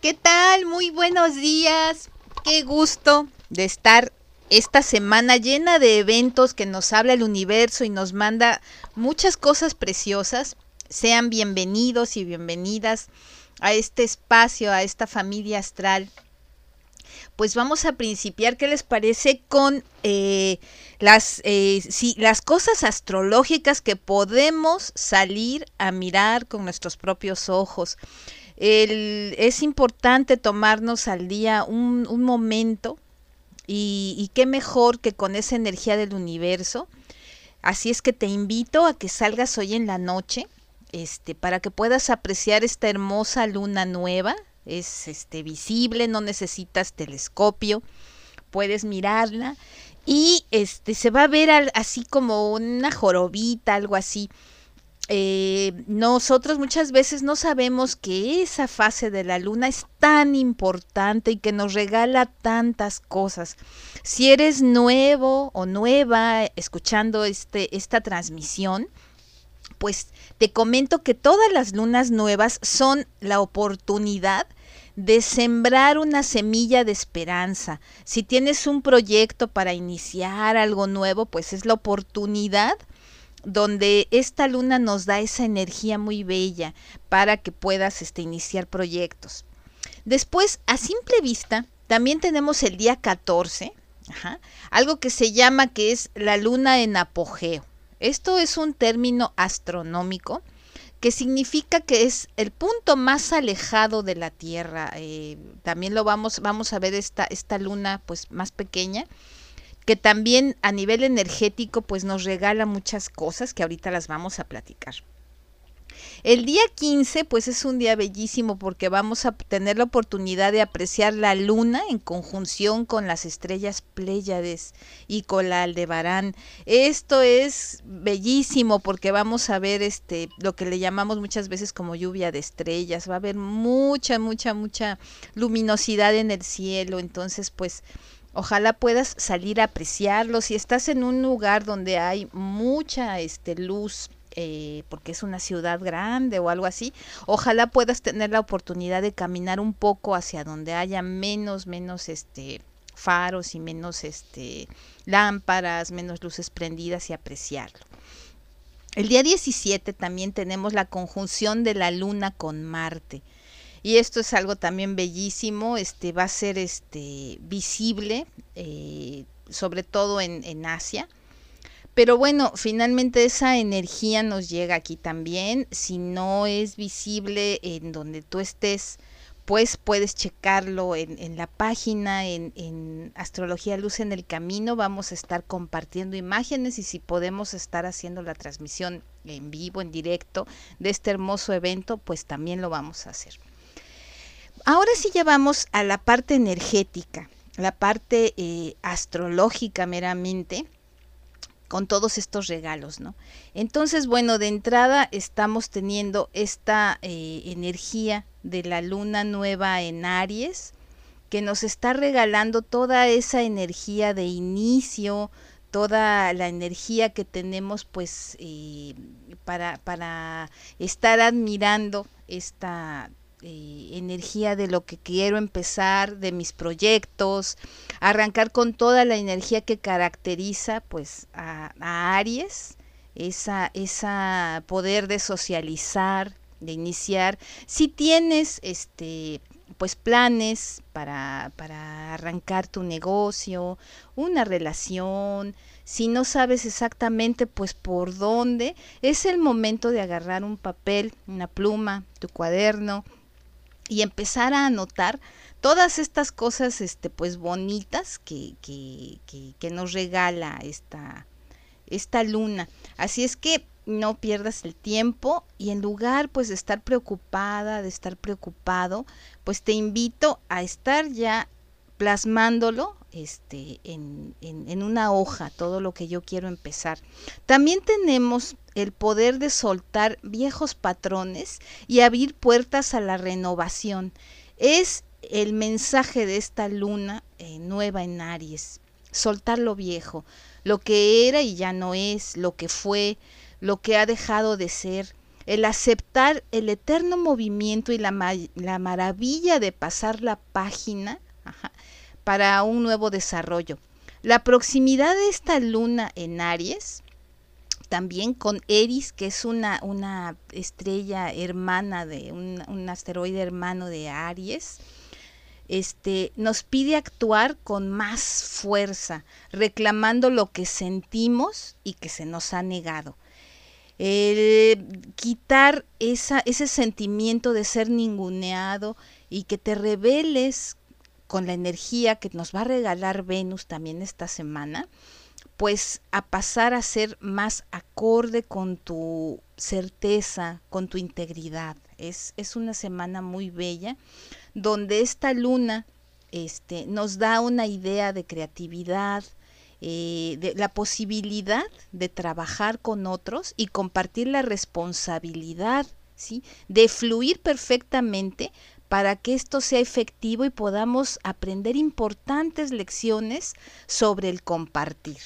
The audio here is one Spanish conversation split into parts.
¿Qué tal? Muy buenos días. Qué gusto de estar esta semana llena de eventos que nos habla el universo y nos manda muchas cosas preciosas. Sean bienvenidos y bienvenidas a este espacio, a esta familia astral. Pues vamos a principiar, ¿qué les parece con eh, las, eh, las cosas astrológicas que podemos salir a mirar con nuestros propios ojos? Es importante tomarnos al día un, momento y, qué mejor que con esa energía del universo. Así es que te invito a que salgas hoy en la noche, este, para que puedas apreciar esta hermosa luna nueva. Es este, visible, no necesitas telescopio, puedes mirarla y este, se va a ver así como una jorobita, algo así. Eh, nosotros muchas veces no sabemos que esa fase de la luna es tan importante y que nos regala tantas cosas. Si eres nuevo o nueva escuchando este, esta transmisión, pues te comento que todas las lunas nuevas son la oportunidad de sembrar una semilla de esperanza. Si tienes un proyecto para iniciar algo nuevo, pues es la oportunidad donde esta luna nos da esa energía muy bella para que puedas este, iniciar proyectos. Después, a simple vista, también tenemos el día 14, algo que se llama que es la luna en apogeo. Esto es un término astronómico que significa que es el punto más alejado de la Tierra. Eh, también lo vamos, vamos a ver esta, esta luna pues más pequeña que también a nivel energético pues nos regala muchas cosas que ahorita las vamos a platicar. El día 15 pues es un día bellísimo porque vamos a tener la oportunidad de apreciar la luna en conjunción con las estrellas Pléyades y con la Aldebarán. Esto es bellísimo porque vamos a ver este lo que le llamamos muchas veces como lluvia de estrellas, va a haber mucha mucha mucha luminosidad en el cielo, entonces pues Ojalá puedas salir a apreciarlo. Si estás en un lugar donde hay mucha este, luz, eh, porque es una ciudad grande o algo así, ojalá puedas tener la oportunidad de caminar un poco hacia donde haya menos, menos este faros y menos este lámparas, menos luces prendidas y apreciarlo. El día 17 también tenemos la conjunción de la luna con Marte y esto es algo también bellísimo, este va a ser este visible, eh, sobre todo en, en Asia. Pero bueno, finalmente esa energía nos llega aquí también. Si no es visible en donde tú estés, pues puedes checarlo en, en la página, en, en, Astrología Luz en el Camino. Vamos a estar compartiendo imágenes y si podemos estar haciendo la transmisión en vivo, en directo de este hermoso evento, pues también lo vamos a hacer. Ahora sí llevamos a la parte energética, la parte eh, astrológica meramente, con todos estos regalos, ¿no? Entonces, bueno, de entrada estamos teniendo esta eh, energía de la luna nueva en Aries, que nos está regalando toda esa energía de inicio, toda la energía que tenemos pues eh, para, para estar admirando esta eh, energía de lo que quiero empezar, de mis proyectos, arrancar con toda la energía que caracteriza pues a, Aries, esa, esa poder de socializar, de iniciar. Si tienes este pues planes para, para arrancar tu negocio, una relación, si no sabes exactamente pues por dónde, es el momento de agarrar un papel, una pluma, tu cuaderno, y empezar a anotar todas estas cosas este pues bonitas que, que, que, nos regala esta, esta luna. Así es que no pierdas el tiempo y en lugar pues de estar preocupada, de estar preocupado, pues te invito a estar ya plasmándolo este, en, una hoja, todo lo que yo quiero empezar. También tenemos el poder de soltar viejos patrones y abrir puertas a la renovación. Es el mensaje de esta luna eh, nueva en Aries, soltar lo viejo, lo que era y ya no es, lo que fue, lo que ha dejado de ser, el aceptar el eterno movimiento y la, la maravilla de pasar la página para un nuevo desarrollo. La proximidad de esta luna en Aries, también con Eris, que es una, una estrella hermana de un, un asteroide hermano de Aries, este, nos pide actuar con más fuerza, reclamando lo que sentimos y que se nos ha negado. quitar esa, ese sentimiento de ser ninguneado y que te reveles con la energía que nos va a regalar Venus también esta semana, pues a pasar a ser más acorde con tu certeza, con tu integridad. Es, es una semana muy bella donde esta luna este, nos da una idea de creatividad, eh, de la posibilidad de trabajar con otros y compartir la responsabilidad, ¿sí? de fluir perfectamente para que esto sea efectivo y podamos aprender importantes lecciones sobre el compartir.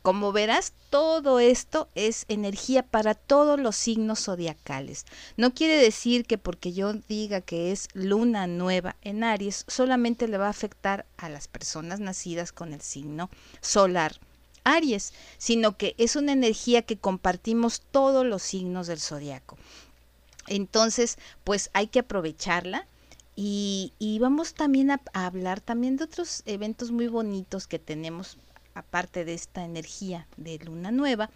Como verás, todo esto es energía para todos los signos zodiacales. No quiere decir que porque yo diga que es luna nueva en Aries, solamente le va a afectar a las personas nacidas con el signo solar. Aries, sino que es una energía que compartimos todos los signos del zodiaco. Entonces, pues hay que aprovecharla y, vamos también a, hablar también de otros eventos muy bonitos que tenemos aparte de esta energía de luna nueva,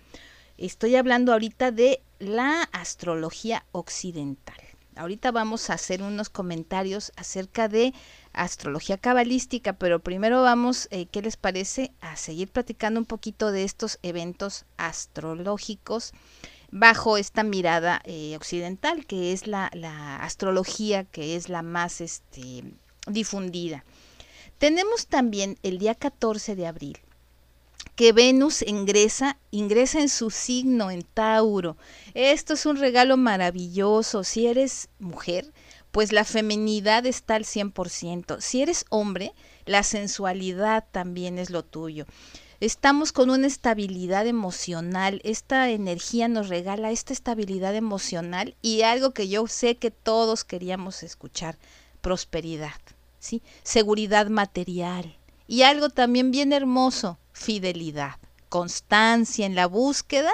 estoy hablando ahorita de la astrología occidental. Ahorita vamos a hacer unos comentarios acerca de astrología cabalística, pero primero vamos, eh, ¿qué les parece? A seguir platicando un poquito de estos eventos astrológicos bajo esta mirada eh, occidental, que es la, astrología que es la más este, difundida. Tenemos también el día 14 de abril que Venus ingresa, ingresa en su signo, en Tauro. Esto es un regalo maravilloso. Si eres mujer, pues la feminidad está al 100%. Si eres hombre, la sensualidad también es lo tuyo. Estamos con una estabilidad emocional. Esta energía nos regala esta estabilidad emocional y algo que yo sé que todos queríamos escuchar, prosperidad, ¿sí? Seguridad material. Y algo también bien hermoso, fidelidad, constancia en la búsqueda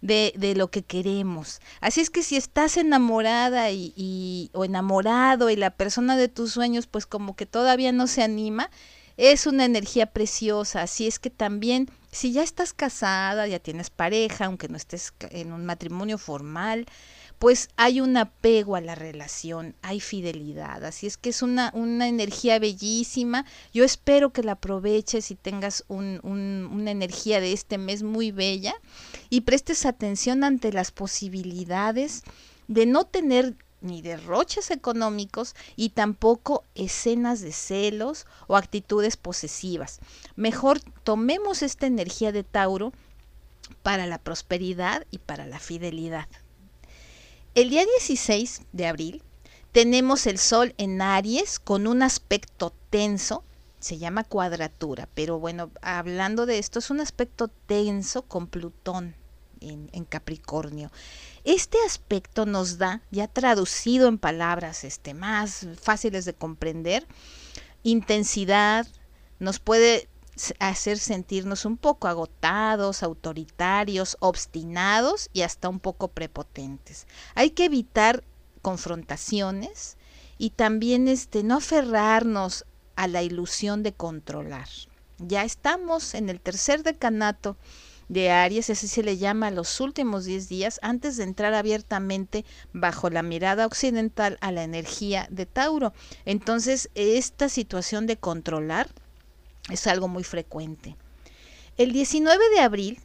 de, de, lo que queremos. Así es que si estás enamorada y, y, o enamorado y la persona de tus sueños pues como que todavía no se anima, es una energía preciosa. Así es que también si ya estás casada, ya tienes pareja, aunque no estés en un matrimonio formal, pues hay un apego a la relación, hay fidelidad. Así es que es una, una energía bellísima. Yo espero que la aproveches y tengas un, una energía de este mes muy bella y prestes atención ante las posibilidades de no tener ni derroches económicos y tampoco escenas de celos o actitudes posesivas. Mejor tomemos esta energía de Tauro para la prosperidad y para la fidelidad. El día 16 de abril tenemos el Sol en Aries con un aspecto tenso, se llama cuadratura, pero bueno, hablando de esto, es un aspecto tenso con Plutón en, Capricornio. Este aspecto nos da, ya traducido en palabras este, más fáciles de comprender, intensidad, nos puede hacer sentirnos un poco agotados, autoritarios, obstinados y hasta un poco prepotentes. Hay que evitar confrontaciones y también este no aferrarnos a la ilusión de controlar. Ya estamos en el tercer decanato de Aries, así se le llama a los últimos 10 días antes de entrar abiertamente bajo la mirada occidental a la energía de Tauro. Entonces, esta situación de controlar es algo muy frecuente. El 19 de abril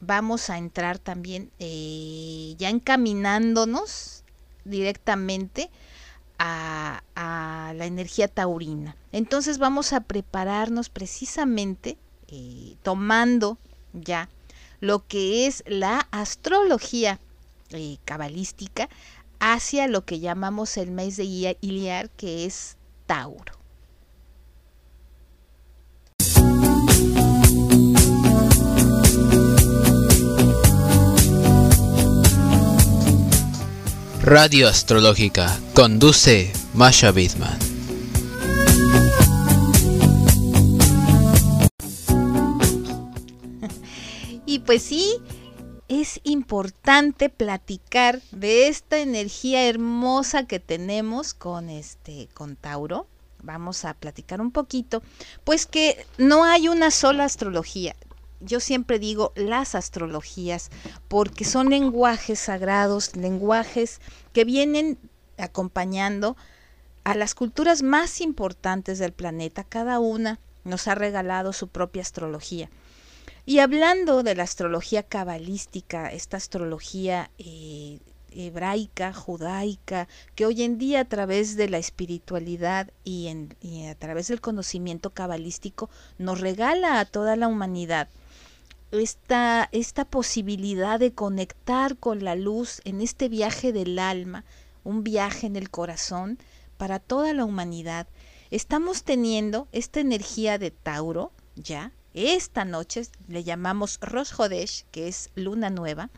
vamos a entrar también eh, ya encaminándonos directamente a, a, la energía taurina. Entonces vamos a prepararnos precisamente eh, tomando ya lo que es la astrología eh, cabalística hacia lo que llamamos el mes de Iliar, que es Tauro. Radio Astrológica conduce Masha Bidman. Y pues sí, es importante platicar de esta energía hermosa que tenemos con este con Tauro. Vamos a platicar un poquito, pues que no hay una sola astrología. Yo siempre digo las astrologías porque son lenguajes sagrados, lenguajes que vienen acompañando a las culturas más importantes del planeta. Cada una nos ha regalado su propia astrología. Y hablando de la astrología cabalística, esta astrología eh, hebraica, judaica, que hoy en día a través de la espiritualidad y, en, y a través del conocimiento cabalístico nos regala a toda la humanidad esta, esta posibilidad de conectar con la luz en este viaje del alma, un viaje en el corazón para toda la humanidad. Estamos teniendo esta energía de Tauro, ya, esta noche le llamamos Rosh Hodesh, que es luna nueva.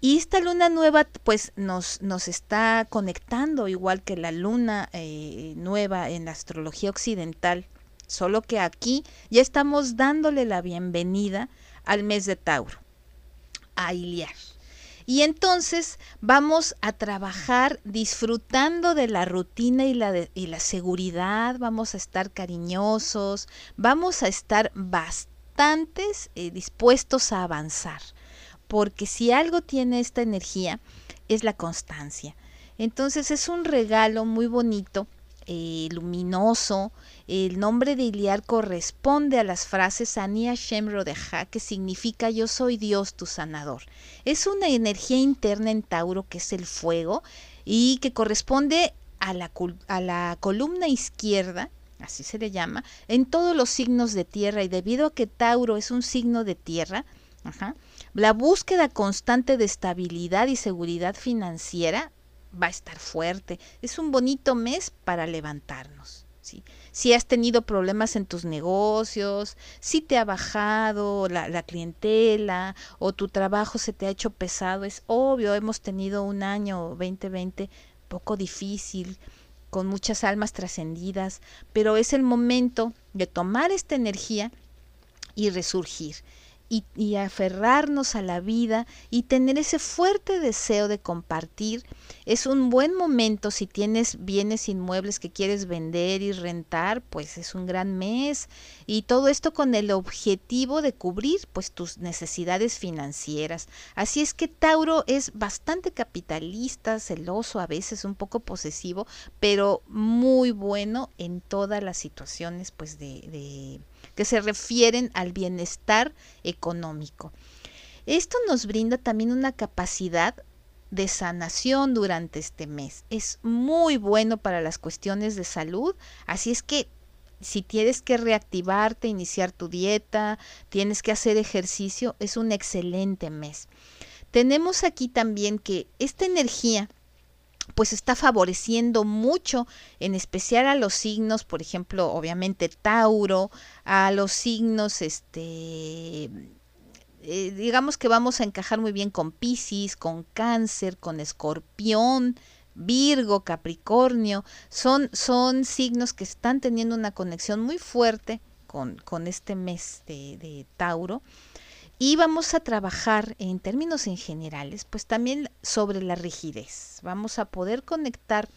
Y esta luna nueva pues nos, nos está conectando igual que la luna eh, nueva en la astrología occidental, solo que aquí ya estamos dándole la bienvenida al mes de Tauro, a Iliar. Y entonces vamos a trabajar disfrutando de la rutina y la, y la seguridad, vamos a estar cariñosos, vamos a estar bastantes eh, dispuestos a avanzar, porque si algo tiene esta energía es la constancia. Entonces es un regalo muy bonito, eh, luminoso, el nombre de Iliar corresponde a las frases Ani Hashem Rodeja, que significa yo soy Dios tu sanador. Es una energía interna en Tauro que es el fuego y que corresponde a la, a la columna izquierda, así se le llama, en todos los signos de tierra y debido a que Tauro es un signo de tierra, la búsqueda constante de estabilidad y seguridad financiera va a estar fuerte. Es un bonito mes para levantarnos. ¿sí? Si has tenido problemas en tus negocios, si te ha bajado la, clientela o tu trabajo se te ha hecho pesado, es obvio, hemos tenido un año 2020 poco difícil, con muchas almas trascendidas, pero es el momento de tomar esta energía y resurgir y, aferrarnos a la vida y tener ese fuerte deseo de compartir. Es un buen momento si tienes bienes inmuebles que quieres vender y rentar, pues es un gran mes y todo esto con el objetivo de cubrir pues tus necesidades financieras. Así es que Tauro es bastante capitalista, celoso, a veces un poco posesivo, pero muy bueno en todas las situaciones pues de, de que se refieren al bienestar económico. Esto nos brinda también una capacidad de sanación durante este mes. Es muy bueno para las cuestiones de salud, así es que si tienes que reactivarte, iniciar tu dieta, tienes que hacer ejercicio, es un excelente mes. Tenemos aquí también que esta energía pues está favoreciendo mucho, en especial a los signos, por ejemplo, obviamente Tauro, a los signos, este, eh, digamos que vamos a encajar muy bien con Pisces, con Cáncer, con Escorpión, Virgo, Capricornio, son, son signos que están teniendo una conexión muy fuerte con, con este mes de, de Tauro. Y vamos a trabajar en términos en generales, pues también sobre la rigidez. Vamos a poder conectar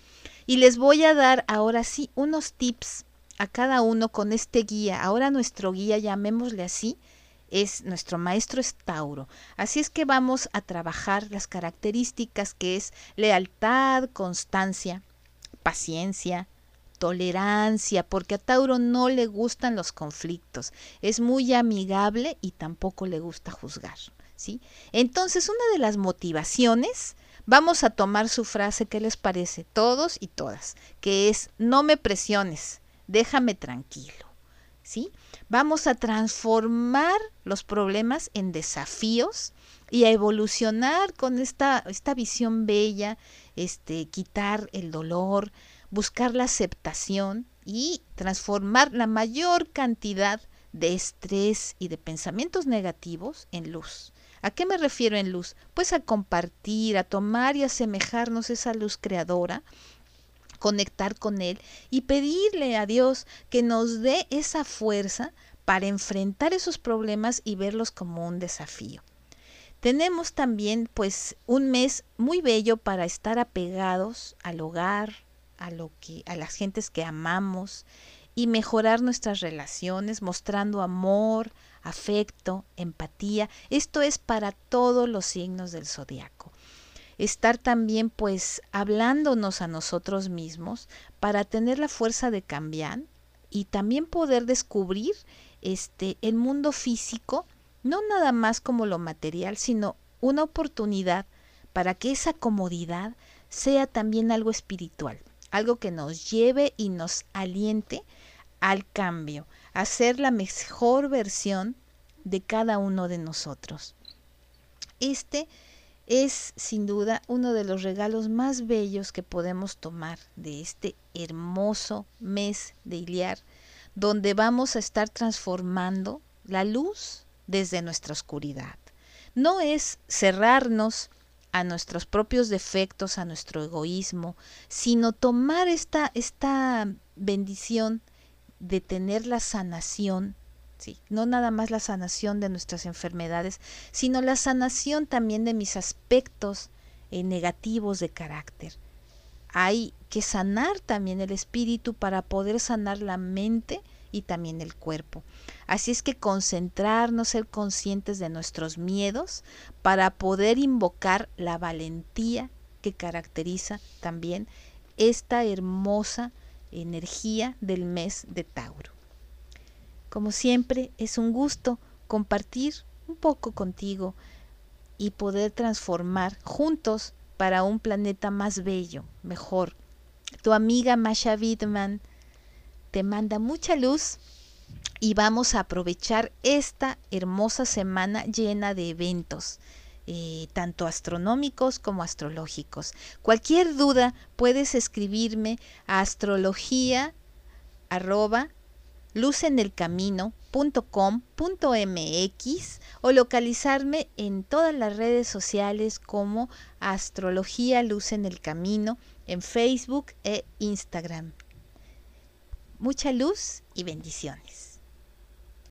y les voy a dar ahora sí unos tips a cada uno con este guía. Ahora nuestro guía, llamémosle así, es nuestro maestro es Tauro. Así es que vamos a trabajar las características que es lealtad, constancia, paciencia, tolerancia, porque a Tauro no le gustan los conflictos, es muy amigable y tampoco le gusta juzgar. ¿sí? Entonces, una de las motivaciones, vamos a tomar su frase, ¿qué les parece? Todos y todas, que es, no me presiones, déjame tranquilo, ¿sí? Vamos a transformar los problemas en desafíos y a evolucionar con esta, esta visión bella, este, quitar el dolor, buscar la aceptación y transformar la mayor cantidad de estrés y de pensamientos negativos en luz. ¿A qué me refiero en luz? Pues a compartir, a tomar y asemejarnos esa luz creadora, conectar con Él y pedirle a Dios que nos dé esa fuerza para enfrentar esos problemas y verlos como un desafío. Tenemos también pues un mes muy bello para estar apegados al hogar, a lo que a las gentes que amamos y mejorar nuestras relaciones mostrando amor, afecto, empatía. Esto es para todos los signos del zodiaco. Estar también pues hablándonos a nosotros mismos para tener la fuerza de cambiar y también poder descubrir este el mundo físico no nada más como lo material, sino una oportunidad para que esa comodidad sea también algo espiritual, algo que nos lleve y nos aliente al cambio, a ser la mejor versión de cada uno de nosotros. Este es sin duda uno de los regalos más bellos que podemos tomar de este hermoso mes de Iliar, donde vamos a estar transformando la luz desde nuestra oscuridad. No es cerrarnos a nuestros propios defectos, a nuestro egoísmo, sino tomar esta, esta bendición de tener la sanación, ¿sí? no nada más la sanación de nuestras enfermedades, sino la sanación también de mis aspectos eh, negativos de carácter. Hay que sanar también el espíritu para poder sanar la mente y también el cuerpo. Así es que concentrarnos, ser conscientes de nuestros miedos para poder invocar la valentía que caracteriza también esta hermosa energía del mes de Tauro. Como siempre, es un gusto compartir un poco contigo y poder transformar juntos para un planeta más bello, mejor. Tu amiga Masha Widman te manda mucha luz y vamos a aprovechar esta hermosa semana llena de eventos. Eh, tanto astronómicos como astrológicos. Cualquier duda puedes escribirme a astrología arroba lucenelcamino.com.mx o localizarme en todas las redes sociales como Astrología Luz en el Camino en Facebook e Instagram. Mucha luz y bendiciones.